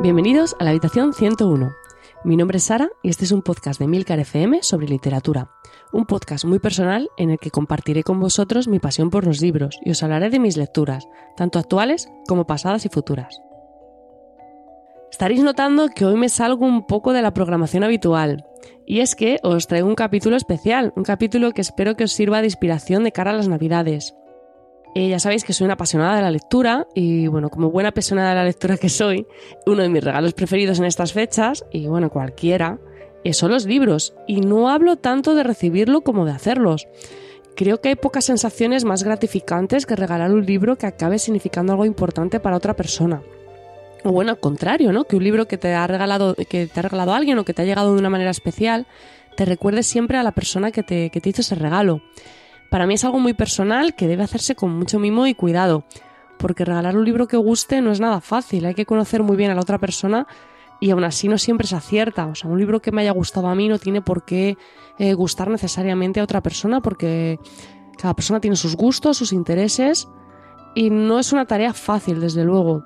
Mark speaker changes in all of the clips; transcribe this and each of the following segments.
Speaker 1: Bienvenidos a la habitación 101. Mi nombre es Sara y este es un podcast de Milcar FM sobre literatura. Un podcast muy personal en el que compartiré con vosotros mi pasión por los libros y os hablaré de mis lecturas, tanto actuales como pasadas y futuras. Estaréis notando que hoy me salgo un poco de la programación habitual. Y es que os traigo un capítulo especial, un capítulo que espero que os sirva de inspiración de cara a las navidades. Eh, ya sabéis que soy una apasionada de la lectura y bueno, como buena apasionada de la lectura que soy, uno de mis regalos preferidos en estas fechas, y bueno, cualquiera, eh, son los libros. Y no hablo tanto de recibirlo como de hacerlos. Creo que hay pocas sensaciones más gratificantes que regalar un libro que acabe significando algo importante para otra persona. O bueno, al contrario, ¿no? Que un libro que te ha regalado, que te ha regalado alguien o que te ha llegado de una manera especial, te recuerde siempre a la persona que te, que te hizo ese regalo. Para mí es algo muy personal que debe hacerse con mucho mimo y cuidado, porque regalar un libro que guste no es nada fácil, hay que conocer muy bien a la otra persona y aún así no siempre se acierta. O sea, un libro que me haya gustado a mí no tiene por qué eh, gustar necesariamente a otra persona porque cada persona tiene sus gustos, sus intereses y no es una tarea fácil, desde luego.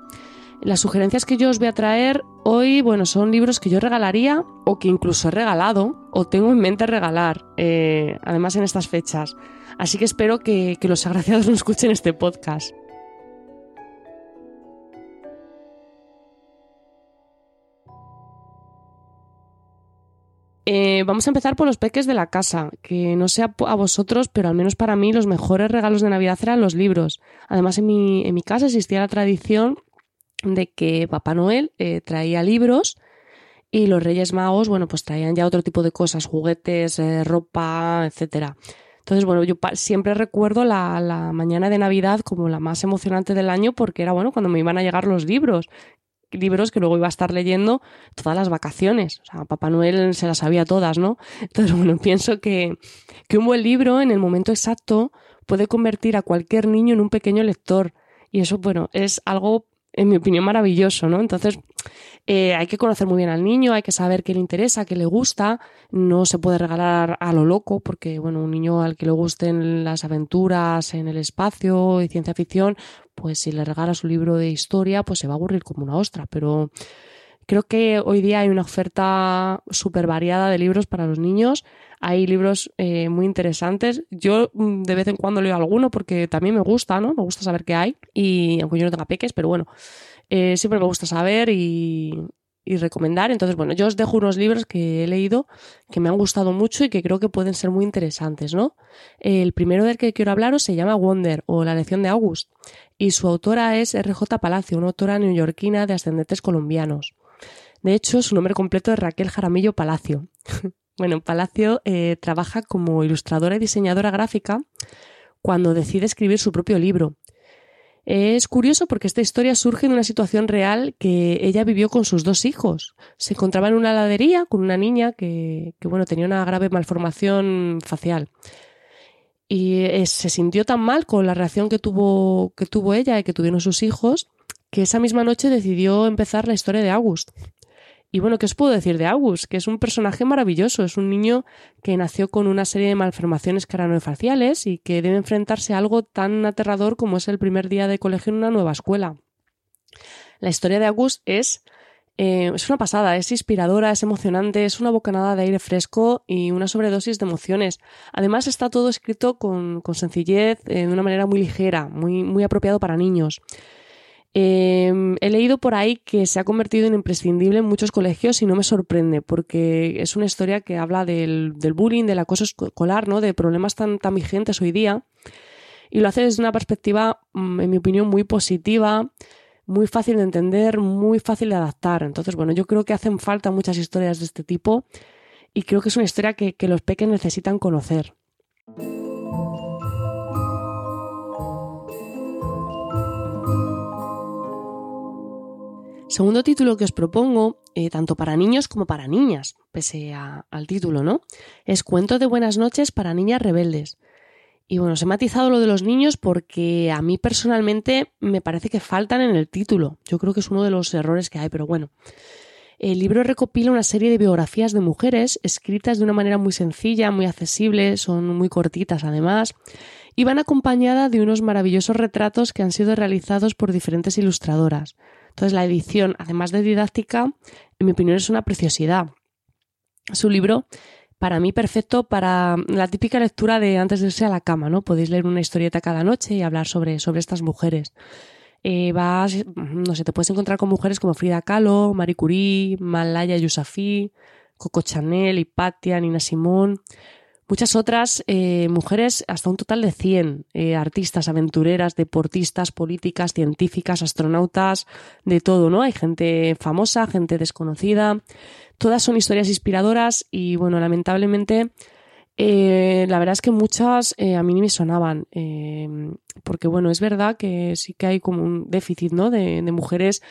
Speaker 1: Las sugerencias que yo os voy a traer hoy, bueno, son libros que yo regalaría o que incluso he regalado o tengo en mente regalar, eh, además en estas fechas. Así que espero que, los agraciados no escuchen este podcast. Eh, vamos a empezar por los peques de la casa, que no sé a vosotros, pero al menos para mí los mejores regalos de Navidad eran los libros. Además, en mi, en mi casa existía la tradición de que Papá Noel eh, traía libros y los Reyes Magos, bueno, pues traían ya otro tipo de cosas, juguetes, eh, ropa, etcétera. Entonces, bueno, yo siempre recuerdo la, la, mañana de Navidad como la más emocionante del año porque era, bueno, cuando me iban a llegar los libros, libros que luego iba a estar leyendo todas las vacaciones. O sea, Papá Noel se las sabía todas, ¿no? Entonces, bueno, pienso que, que un buen libro en el momento exacto puede convertir a cualquier niño en un pequeño lector. Y eso, bueno, es algo en mi opinión, maravilloso, ¿no? Entonces, eh, hay que conocer muy bien al niño, hay que saber qué le interesa, qué le gusta. No se puede regalar a lo loco, porque, bueno, un niño al que le gusten las aventuras en el espacio y ciencia ficción, pues si le regalas un libro de historia, pues se va a aburrir como una ostra. Pero creo que hoy día hay una oferta súper variada de libros para los niños hay libros eh, muy interesantes. Yo mm, de vez en cuando leo alguno porque también me gusta, ¿no? Me gusta saber qué hay. Y aunque yo no tenga peques, pero bueno, eh, siempre me gusta saber y, recomendar. Entonces, bueno, yo os dejo unos libros que he leído que me han gustado mucho y que creo que pueden ser muy interesantes, ¿no? El primero del que quiero hablaros se llama Wonder o La lección de August y su autora es R.J. Palacio, una autora neoyorquina de ascendentes colombianos. De hecho, su nombre completo es Raquel Jaramillo Palacio. Bueno, Palacio eh, trabaja como ilustradora y diseñadora gráfica cuando decide escribir su propio libro. Es curioso porque esta historia surge de una situación real que ella vivió con sus dos hijos. Se encontraba en una heladería con una niña que, bueno, tenía una grave malformación facial. Y eh, se sintió tan mal con la reacción que tuvo, que tuvo ella y que tuvieron sus hijos que esa misma noche decidió empezar la historia de August. Y bueno, ¿qué os puedo decir de August? Que es un personaje maravilloso, es un niño que nació con una serie de malformaciones cranofaciales y que debe enfrentarse a algo tan aterrador como es el primer día de colegio en una nueva escuela. La historia de August es, eh, es una pasada, es inspiradora, es emocionante, es una bocanada de aire fresco y una sobredosis de emociones. Además está todo escrito con, sencillez, eh, de una manera muy ligera, muy, muy apropiado para niños. Em, he leído por ahí que se ha convertido en imprescindible en muchos colegios y no me sorprende porque es una historia que habla del, bullying, del acoso escolar, ¿no? de problemas tan, tan vigentes hoy día y lo hace desde una perspectiva, mm, en mi opinión, muy positiva, muy fácil de entender, muy fácil de adaptar. Entonces, bueno, yo creo que hacen falta muchas historias de este tipo y creo que es una historia que, que los peques necesitan conocer. Segundo título que os propongo, eh, tanto para niños como para niñas, pese al título, ¿no? Es Cuento de Buenas noches para niñas rebeldes. Y bueno, os he matizado lo de los niños porque a mí personalmente me parece que faltan en el título. Yo creo que es uno de los errores que hay, pero bueno. El libro recopila una serie de biografías de mujeres escritas de una manera muy sencilla, muy accesible, son muy cortitas además, y van acompañadas de unos maravillosos retratos que han sido realizados por diferentes ilustradoras. Entonces la edición, además de didáctica, en mi opinión es una preciosidad. Es un libro para mí perfecto para la típica lectura de antes de irse a la cama, ¿no? Podéis leer una historieta cada noche y hablar sobre, sobre estas mujeres. Eh, vas, no sé, te puedes encontrar con mujeres como Frida Kahlo, Marie Curie, Malaya Yousafzai, Coco Chanel, Hipatia, Nina Simón, muchas otras eh, mujeres, hasta un total de 100 eh, artistas, aventureras, deportistas, políticas, científicas, astronautas, de todo, ¿no? Hay gente famosa, gente desconocida. Todas son historias inspiradoras y, bueno, lamentablemente, eh, la verdad es que muchas a mí ni me sonaban, porque, bueno, es verdad que sí que hay como un déficit, ¿no? De, de mujeres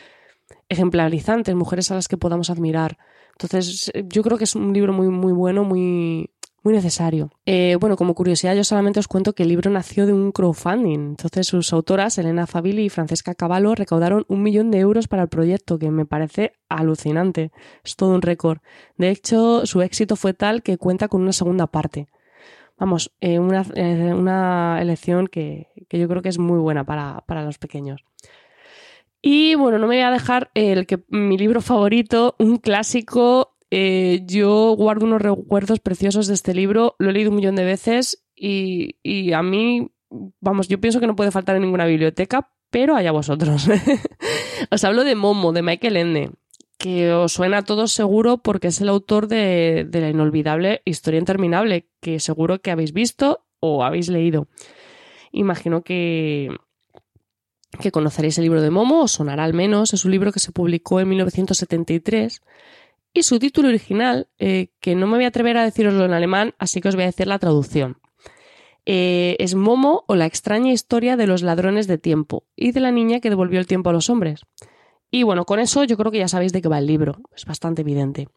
Speaker 1: ejemplarizantes, mujeres a las que podamos admirar. Entonces, yo creo que es un libro muy, muy bueno, muy, muy necesario. Eh, bueno, como curiosidad, yo solamente os cuento que el libro nació de un crowdfunding. Entonces, sus autoras, Elena Fabili y Francesca Cavallo, recaudaron un millón de euros para el proyecto, que me parece alucinante. Es todo un récord. De hecho, su éxito fue tal que cuenta con una segunda parte. Vamos, eh, una, eh, una, elección que, que, yo creo que es muy buena para, para los pequeños. Y bueno, no me voy a dejar el que mi libro favorito, un clásico eh, yo guardo unos recuerdos preciosos de este libro, lo he leído un millón de veces y, a mí, vamos, yo pienso que no puede faltar en ninguna biblioteca, pero allá vosotros. os hablo de Momo, de Michael Ende, que os suena a todos seguro porque es el autor de, la inolvidable Historia Interminable, que seguro que habéis visto o habéis leído. Imagino que, conoceréis el libro de Momo, os sonará al menos. Es un libro que se publicó en 1973 y su título original, eh, que no me voy a atrever a deciroslo en alemán, así que os voy a decir la traducción. Eh, es Momo o la extraña historia de los ladrones de tiempo y de la niña que devolvió el tiempo a los hombres. Y bueno, con eso yo creo que ya sabéis de qué va el libro, es bastante evidente.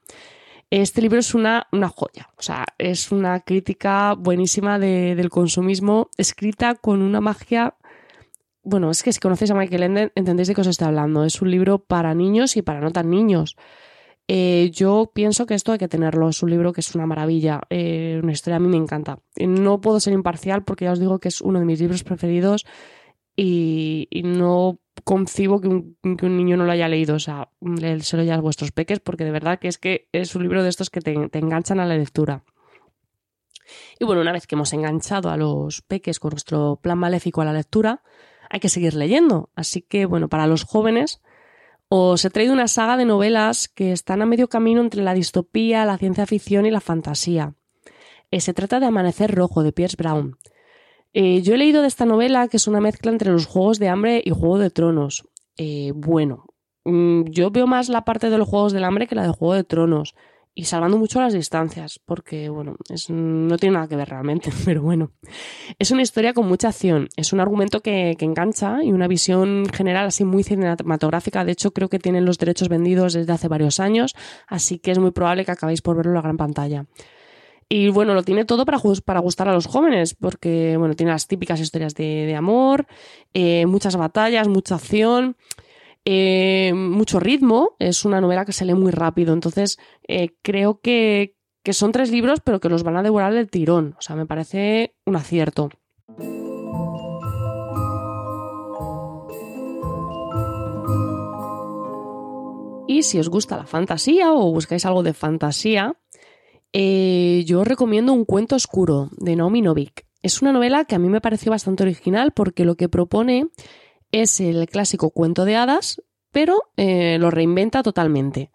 Speaker 1: Este libro es una, una joya, o sea, es una crítica buenísima del consumismo, escrita con una magia. Bueno, es que si conocéis a Michael Ende entendéis de qué os estoy hablando. Es un libro para niños y para no tan niños. Eh, yo pienso que esto hay que tenerlo. Es un libro que es una maravilla. Eh, una historia a mí me encanta. No puedo ser imparcial porque ya os digo que es uno de mis libros preferidos y, no concibo que un, niño no lo haya leído. O sea, se lo ya a vuestros peques porque de verdad que es que es un libro de estos que te enganchan a la lectura. Y bueno, una vez que hemos enganchado a los peques con nuestro plan maléfico a la lectura, hay que seguir leyendo. Así que, bueno, para los jóvenes os he traído una saga de novelas que están a medio camino entre la distopía, la ciencia ficción y la fantasía. Eh, se trata de Amanecer Rojo, de Pierce Brown. Eh, yo he leído de esta novela que es una mezcla entre los Juegos de Hambre y Juego de Tronos. Eh, bueno, mm, yo veo más la parte de los Juegos del Hambre que la de Juego de Tronos y salvando mucho las distancias, porque, bueno, es, no tiene nada que ver realmente, pero bueno. Es una historia con mucha acción, es un argumento que, que, engancha y una visión general así muy cinematográfica. De hecho, creo que tienen los derechos vendidos desde hace varios años, así que es muy probable que acabéis por verlo en la gran pantalla. Y bueno, lo tiene todo para, para gustar a los jóvenes, porque, bueno, tiene las típicas historias de, de amor, eh, muchas batallas, mucha acción. Eh, mucho ritmo, es una novela que se lee muy rápido, entonces eh, creo que, que, son tres libros pero que los van a devorar del tirón, o sea, me parece un acierto. Y si os gusta la fantasía o buscáis algo de fantasía, eh, yo os recomiendo Un cuento oscuro de Naomi Novik. Es una novela que a mí me pareció bastante original porque lo que propone es el clásico cuento de hadas, pero eh, lo reinventa totalmente.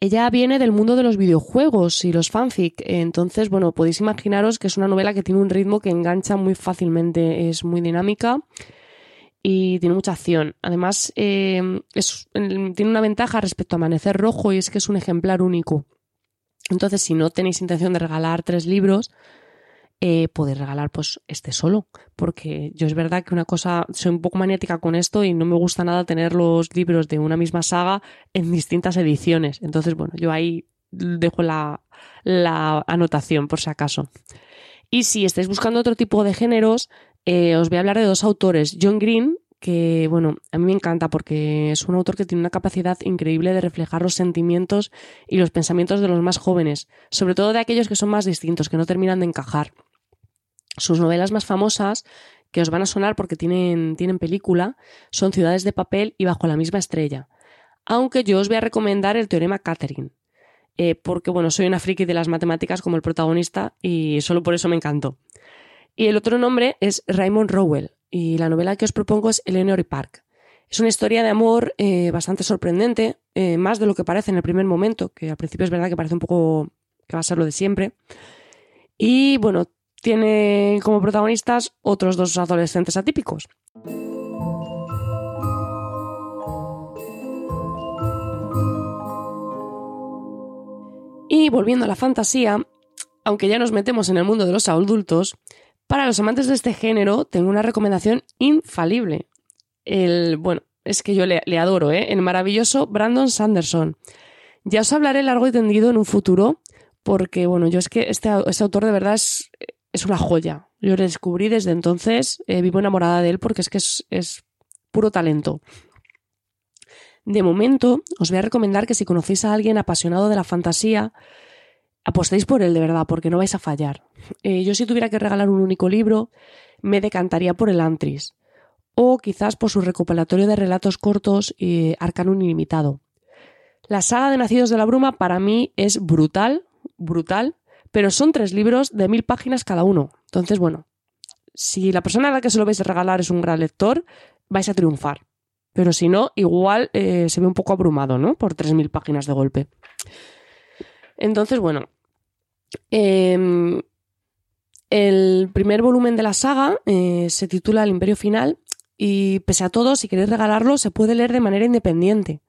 Speaker 1: Ella viene del mundo de los videojuegos y los fanfic, entonces, bueno, podéis imaginaros que es una novela que tiene un ritmo que engancha muy fácilmente, es muy dinámica y tiene mucha acción. Además, eh, tiene una ventaja respecto a Amanecer Rojo y es que es un ejemplar único. Entonces, si no tenéis intención de regalar tres libros, eh, podéis regalar pues este solo, porque yo es verdad que una cosa, soy un poco maniática con esto y no me gusta nada tener los libros de una misma saga en distintas ediciones. Entonces, bueno, yo ahí dejo la, la anotación por si acaso. Y si estáis buscando otro tipo de géneros, eh, os voy a hablar de dos autores. John Green, que bueno, a mí me encanta porque es un autor que tiene una capacidad increíble de reflejar los sentimientos y los pensamientos de los más jóvenes, sobre todo de aquellos que son más distintos, que no terminan de encajar. Sus novelas más famosas, que os van a sonar porque tienen, tienen película, son Ciudades de papel y Bajo la misma estrella. Aunque yo os voy a recomendar el teorema Catherine, eh, porque bueno, soy una friki de las matemáticas como el protagonista y solo por eso me encantó. Y el otro nombre es Raymond Rowell y la novela que os propongo es Eleanor Park. Es una historia de amor eh, bastante sorprendente, eh, más de lo que parece en el primer momento, que al principio es verdad que parece un poco que va a ser lo de siempre. Y bueno, tiene como protagonistas otros dos adolescentes atípicos. Y volviendo a la fantasía, aunque ya nos metemos en el mundo de los adultos, para los amantes de este género tengo una recomendación infalible. El, bueno, es que yo le, adoro, ¿eh? El maravilloso Brandon Sanderson. Ya os hablaré largo y tendido en un futuro, porque, bueno, yo es que este, este autor de verdad es, es, una joya. Yo lo descubrí desde entonces, eh, vivo enamorada de él porque es que es, es puro talento. De momento, os voy a recomendar que si conocéis a alguien apasionado de la fantasía, apostéis por él de verdad, porque no vais a fallar. Eh, yo si tuviera que regalar un único libro, me decantaría por el Antris, o quizás por su recopilatorio de relatos cortos y Arcanum Ilimitado. La saga de Nacidos de la Bruma para mí es brutal, brutal, pero son tres libros de mil páginas cada uno. Entonces, bueno, si la persona a la que se lo vais a regalar es un gran lector, vais a triunfar. Pero si no, igual eh, se ve un poco abrumado, ¿no? Por tres mil páginas de golpe. Entonces, bueno, em, el primer volumen de la saga eh, se titula El Imperio Final y pese a todo, si queréis regalarlo, se puede leer de manera independiente.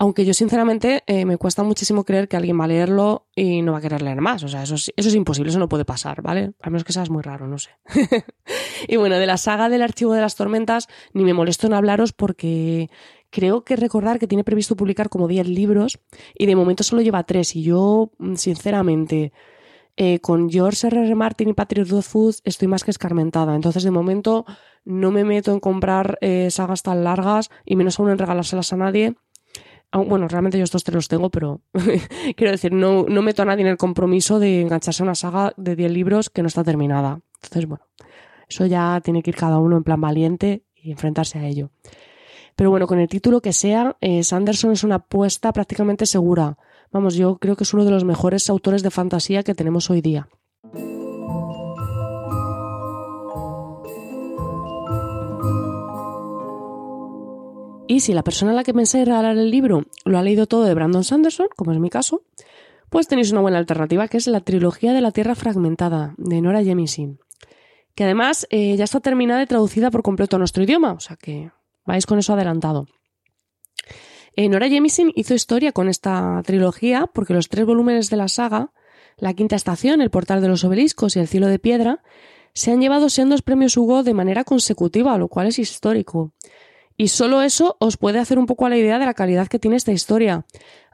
Speaker 1: Aunque yo sinceramente eh, me cuesta muchísimo creer que alguien va a leerlo y no va a querer leer más. O sea, eso es, eso es imposible, eso no puede pasar, ¿vale? A menos que seas muy raro, no sé. y bueno, de la saga del Archivo de las Tormentas ni me molesto en hablaros porque Creo que recordar que tiene previsto publicar como 10 libros y de momento solo lleva 3 y yo, mm, sinceramente, eh, con George R. R. Martin y Patrick Rothfuss estoy más que escarmentada. Entonces, de momento, no me meto en comprar eh, sagas tan largas y menos aún en regalárselas a nadie. Bueno, realmente yo estos tres los tengo, pero quiero decir, no, no meto a nadie en el compromiso de engancharse a una saga de 10 libros que no está terminada. Entonces, bueno, eso ya tiene que ir cada uno en plan valiente y enfrentarse a ello. Pero bueno, con el título que sea, eh, Sanderson es una apuesta prácticamente segura. Vamos, yo creo que es uno de los mejores autores de fantasía que tenemos hoy día. Y si la persona a la que pensáis regalar el libro lo ha leído todo de Brandon Sanderson, como es mi caso, pues tenéis una buena alternativa que es la trilogía de la Tierra Fragmentada de Nora Jemisin, que además eh, ya está terminada y traducida por completo a nuestro idioma, o sea que Vais con eso adelantado. Eh, Nora Jemisin hizo historia con esta trilogía porque los tres volúmenes de la saga, La Quinta Estación, El Portal de los Obeliscos y El Cielo de Piedra, se han llevado dos premios Hugo de manera consecutiva, lo cual es histórico. Y solo eso os puede hacer un poco a la idea de la calidad que tiene esta historia.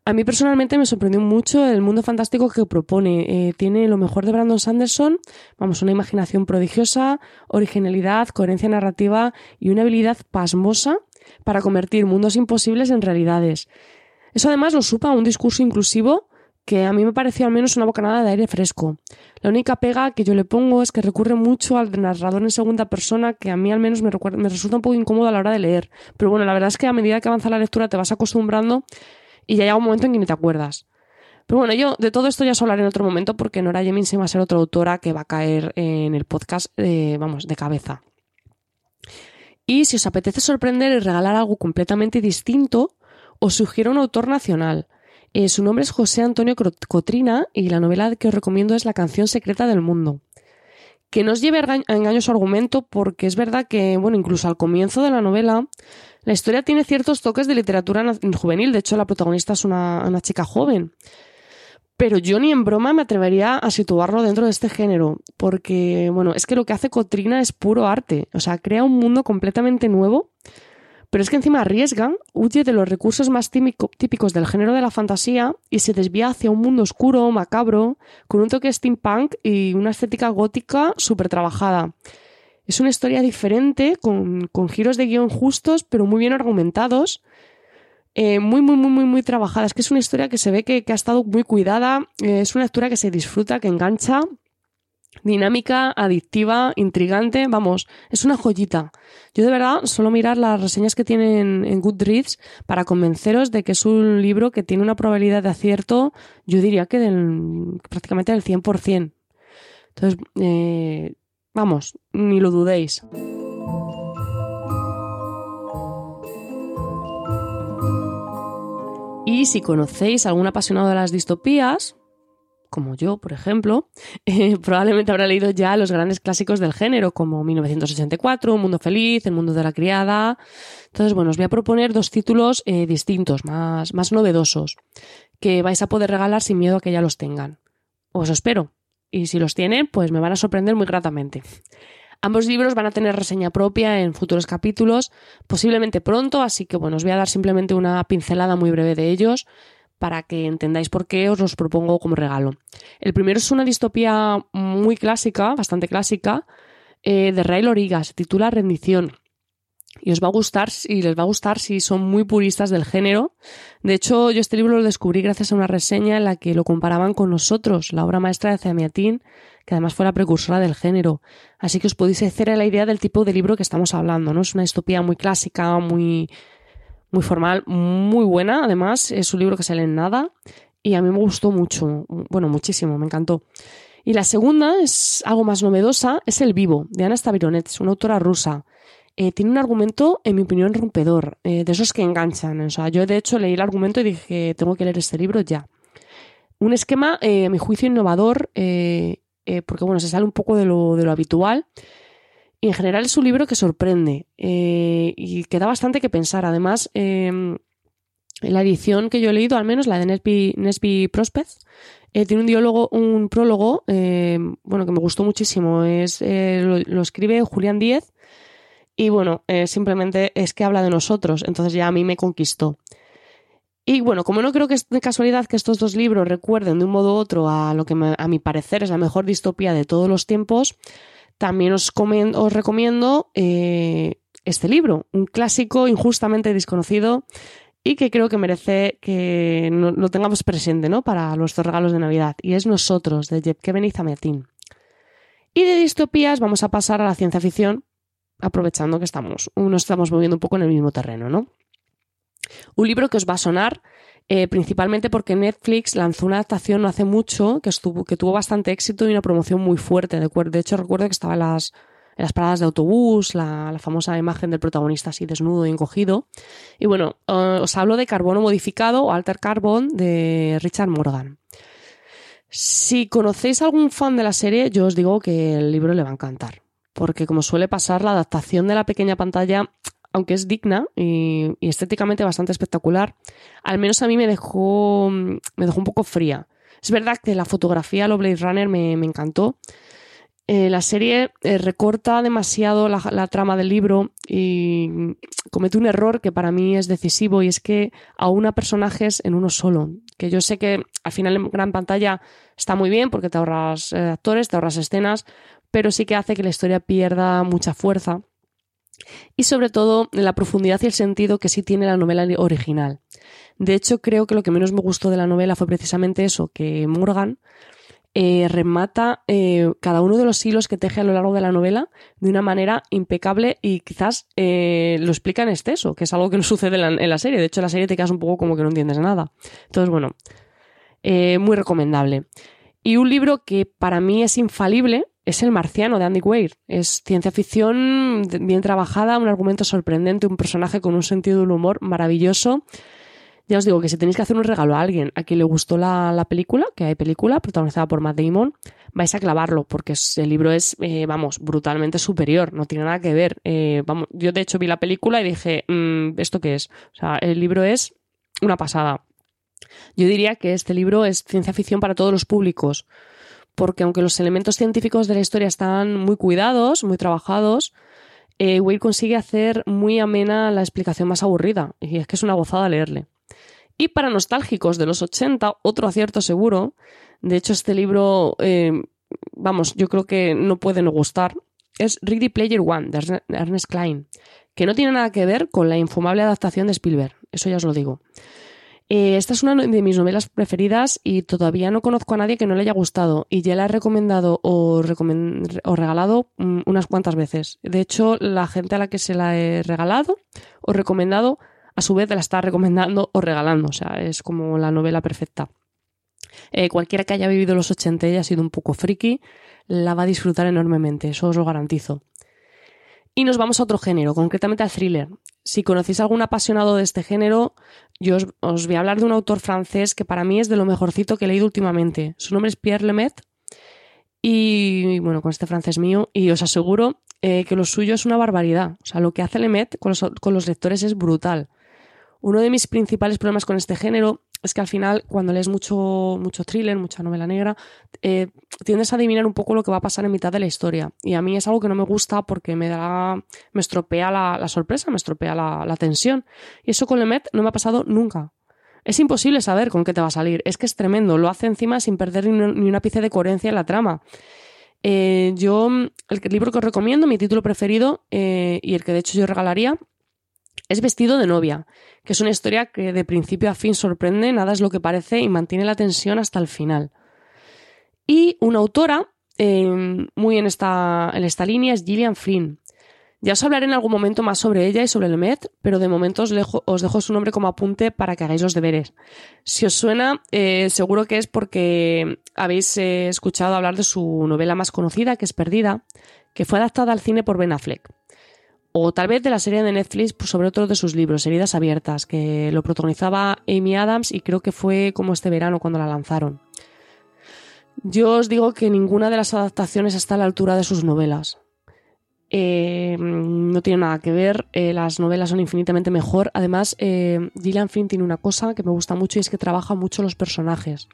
Speaker 1: A mí personalmente me sorprendió mucho el mundo fantástico que propone. Eh, tiene lo mejor de Brandon Sanderson, vamos, una imaginación prodigiosa, originalidad, coherencia narrativa y una habilidad pasmosa para convertir mundos imposibles en realidades. Eso además lo supa un discurso inclusivo que a mí me pareció al menos una bocanada de aire fresco. La única pega que yo le pongo es que recurre mucho al narrador en segunda persona, que a mí al menos me, me resulta un poco incómodo a la hora de leer. Pero bueno, la verdad es que a medida que avanza la lectura te vas acostumbrando y ya llega un momento en que ni te acuerdas. Pero bueno, yo de todo esto ya os hablaré en otro momento porque Nora se va a ser otra autora que va a caer en el podcast, vamos, de cabeza. Y si os apetece sorprender y regalar algo completamente distinto, os sugiero un autor nacional. Eh, su nombre es José Antonio Cotrina y la novela que os recomiendo es La canción secreta del mundo. Que no os lleve a engaño su argumento porque es verdad que, bueno, incluso al comienzo de la novela la historia tiene ciertos toques de literatura juvenil, de hecho la protagonista es una, chica joven. Pero yo ni en broma me atrevería a situarlo dentro de este género, porque, bueno, es que lo que hace Cotrina es puro arte, o sea, crea un mundo completamente nuevo, pero es que encima arriesga, huye de los recursos más típicos del género de la fantasía y se desvía hacia un mundo oscuro, macabro, con un toque steampunk y una estética gótica súper trabajada. Es una historia diferente, con, giros de guion justos, pero muy bien argumentados. Eh, muy, muy, muy, muy, muy trabajada. Es que es una historia que se ve que, ha estado muy cuidada. Eh, es una lectura que se disfruta, que engancha. Dinámica, adictiva, intrigante, vamos, es una joyita. Yo de verdad solo mirar las reseñas que tienen en Goodreads para convenceros de que es un libro que tiene una probabilidad de acierto, yo diría que del, prácticamente del 100%. Entonces, eh, vamos, ni lo dudéis. Y si conocéis a algún apasionado de las distopías, como yo, por ejemplo, eh, probablemente habrá leído ya los grandes clásicos del género, como 1984, Un Mundo Feliz, El Mundo de la Criada. Entonces, bueno, os voy a proponer dos títulos eh, distintos, más, más novedosos, que vais a poder regalar sin miedo a que ya los tengan. Os espero. Y si los tienen, pues me van a sorprender muy gratamente. Ambos libros van a tener reseña propia en futuros capítulos, posiblemente pronto, así que bueno, os voy a dar simplemente una pincelada muy breve de ellos para que entendáis por qué os los propongo como regalo. El primero es una distopía muy clásica, bastante clásica, eh, de Ray Loriga, se titula Rendición. Y os va a gustar, y les va a gustar si son muy puristas del género. De hecho, yo este libro lo descubrí gracias a una reseña en la que lo comparaban con nosotros, la obra maestra de Zamiatín, que además fue la precursora del género. Así que os podéis hacer la idea del tipo de libro que estamos hablando, ¿no? Es una distopía muy clásica, muy, muy formal, muy buena, además, es un libro que sale en nada y a mí me gustó mucho, bueno, muchísimo, me encantó. Y la segunda es algo más novedosa, es El Vivo, de Ana Stavironets, una autora rusa. Eh, tiene un argumento, en mi opinión, rompedor, eh, de esos que enganchan. O sea, yo de hecho leí el argumento y dije, tengo que leer este libro ya. Un esquema, eh, a mi juicio, innovador, porque bueno, se sale un poco de lo, de lo habitual y en general es un libro que sorprende eh, y que da bastante que pensar. Además, em, la edición que yo he leído, al menos la de Nesby, Nesby Prospect, eh, tiene un diálogo, un prólogo, em, bueno, que me gustó muchísimo. Es, eh, lo, escribe Julián Díez y bueno, simplemente es que habla de nosotros, entonces ya a mí me conquistó. Y bueno, como no creo que es de casualidad que estos dos libros recuerden de un modo u otro a lo que a mi parecer es la mejor distopía de todos los tiempos, también os, os recomiendo eh, este libro, un clásico injustamente desconocido y que creo que merece que lo tengamos presente ¿no? para nuestros regalos de Navidad. Y es Nosotros, de Jeff Kevin y Zameatín. Y de distopías vamos a pasar a la ciencia ficción, aprovechando que estamos, nos estamos moviendo un poco en el mismo terreno, ¿no? Un libro que os va a sonar eh, principalmente porque Netflix lanzó una adaptación no hace mucho que, tuvo bastante éxito y una promoción muy fuerte. De, de hecho, recuerdo que estaba en las, las paradas de autobús, la, famosa imagen del protagonista así desnudo y encogido. Y bueno, eh, os hablo de Carbono Modificado o Alter Carbon de Richard Morgan. Si conocéis a algún fan de la serie, yo os digo que el libro le va a encantar. Porque como suele pasar, la adaptación de la pequeña pantalla aunque es digna y, estéticamente bastante espectacular, al menos a mí me dejó, me dejó un poco fría. Es verdad que la fotografía, lo Blade Runner, me, encantó. Eh, la serie eh, recorta demasiado la, trama del libro y comete un error que para mí es decisivo y es que aúna personajes en uno solo. Que yo sé que al final en gran pantalla está muy bien porque te ahorras eh, actores, te ahorras escenas, pero sí que hace que la historia pierda mucha fuerza y sobre todo la profundidad y el sentido que sí tiene la novela original. De hecho, creo que lo que menos me gustó de la novela fue precisamente eso, que Morgan eh, remata eh, cada uno de los hilos que teje a lo largo de la novela de una manera impecable y quizás eh, lo explica en exceso, que es algo que no sucede en la, serie. De hecho, la serie te quedas un poco como que no entiendes nada. Entonces, bueno, muy recomendable. Y un libro que para mí es infalible, es El Marciano de Andy Weir. Es ciencia ficción bien trabajada, un argumento sorprendente, un personaje con un sentido del humor maravilloso. Ya os digo que si tenéis que hacer un regalo a alguien a quien le gustó la, película, que hay película protagonizada por Matt Damon, vais a clavarlo porque el libro es, eh, vamos, brutalmente superior, no tiene nada que ver. Eh, vamos, yo de hecho vi la película y dije, mm, ¿esto qué es? O sea, el libro es una pasada. Yo diría que este libro es ciencia ficción para todos los públicos porque aunque los elementos científicos de la historia están muy cuidados, muy trabajados, eh, consigue hacer muy amena la explicación más aburrida, y es que es una gozada leerle. Y para nostálgicos de los 80, otro acierto seguro, de hecho este libro, eh, vamos, yo creo que no puede no gustar, es Ready Player One de Ernest Klein, que no tiene nada que ver con la infumable adaptación de Spielberg, eso ya os lo digo. Eh, esta es una de mis novelas preferidas y todavía no conozco a nadie que no le haya gustado y ya la he recomendado o, regalado mm, unas cuantas veces. De hecho, la gente a la que se la he regalado o recomendado, a su vez la está recomendando o regalando. O sea, es como la novela perfecta. Eh, cualquiera que haya vivido los 80 y haya sido un poco friki, la va a disfrutar enormemente, eso os lo garantizo. Y nos vamos a otro género, concretamente al thriller. Si conocéis algún apasionado de este género, yo os, voy a hablar de un autor francés que para mí es de lo mejorcito que he leído últimamente. Su nombre es Pierre Lemaitre y bueno, con este francés mío, y os aseguro eh, que lo suyo es una barbaridad. O sea, lo que hace Lemaitre con los, con los lectores es brutal. Uno de mis principales problemas con este género es que al final, cuando lees mucho, mucho thriller, mucha novela negra, eh, tiendes a adivinar un poco lo que va a pasar en mitad de la historia. Y a mí es algo que no me gusta porque me da, me estropea la, sorpresa, me estropea la, tensión. Y eso con Lemet no me ha pasado nunca. Es imposible saber con qué te va a salir. Es que es tremendo. Lo hace encima sin perder ni, una ápice de coherencia en la trama. Eh, yo, el libro que os recomiendo, mi título preferido, eh, y el que de hecho yo regalaría, es Vestido de novia, que es una historia que de principio a fin sorprende, nada es lo que parece y mantiene la tensión hasta el final. Y una autora em, muy en esta, en esta línea es Gillian Flynn. Ya os hablaré en algún momento más sobre ella y sobre el pero de momento os, dejo, su nombre como apunte para que hagáis los deberes. Si os suena, eh, seguro que es porque habéis eh, escuchado hablar de su novela más conocida, que es Perdida, que fue adaptada al cine por Ben Affleck o tal vez de la serie de Netflix pues, sobre otro de sus libros, Heridas Abiertas, que lo protagonizaba Amy Adams y creo que fue como este verano cuando la lanzaron. Yo os digo que ninguna de las adaptaciones está a la altura de sus novelas. Eh, no tiene nada que ver, eh, las novelas son infinitamente mejor. Además, eh, Gillian Flynn tiene una cosa que me gusta mucho y es que trabaja mucho los personajes.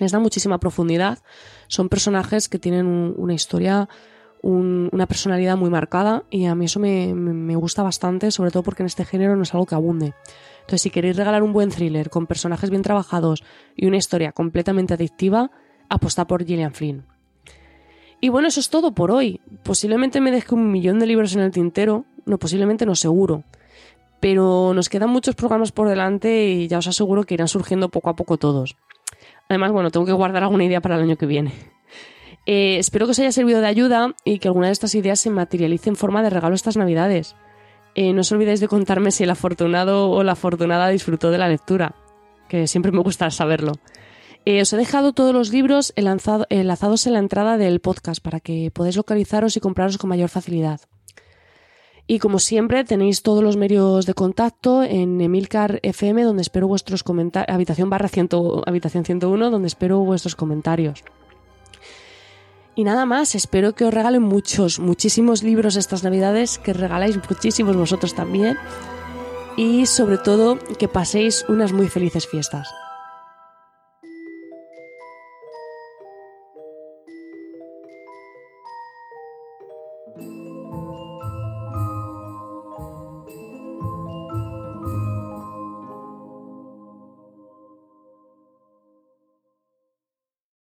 Speaker 1: Les da muchísima profundidad. Son personajes que tienen una historia una personalidad muy marcada y a mí eso me, gusta bastante, sobre todo porque en este género no es algo que abunde. Entonces, si queréis regalar un buen thriller con personajes bien trabajados y una historia completamente adictiva, apostad por Gillian Flynn. Y bueno, eso es todo por hoy. Posiblemente me deje un millón de libros en el tintero, no, posiblemente no seguro. Pero nos quedan muchos programas por delante y ya os aseguro que irán surgiendo poco a poco todos. Además, bueno, tengo que guardar alguna idea para el año que viene. Eh, espero que os haya servido de ayuda y que alguna de estas ideas se materialice en forma de regalo estas navidades. Eh, no os olvidéis de contarme si el afortunado o la afortunada disfrutó de la lectura, que siempre me gusta saberlo. Eh, os he dejado todos los libros enlazados en la entrada del podcast para que podáis localizaros y compraros con mayor facilidad. Y como siempre, tenéis todos los medios de contacto en Emilcar FM, donde espero vuestros comentarios, habitación habitación 101, donde espero vuestros comentarios. Y nada más, espero que os regalen muchos, muchísimos libros estas navidades, que regaláis muchísimos vosotros también y sobre todo que paséis unas muy felices fiestas.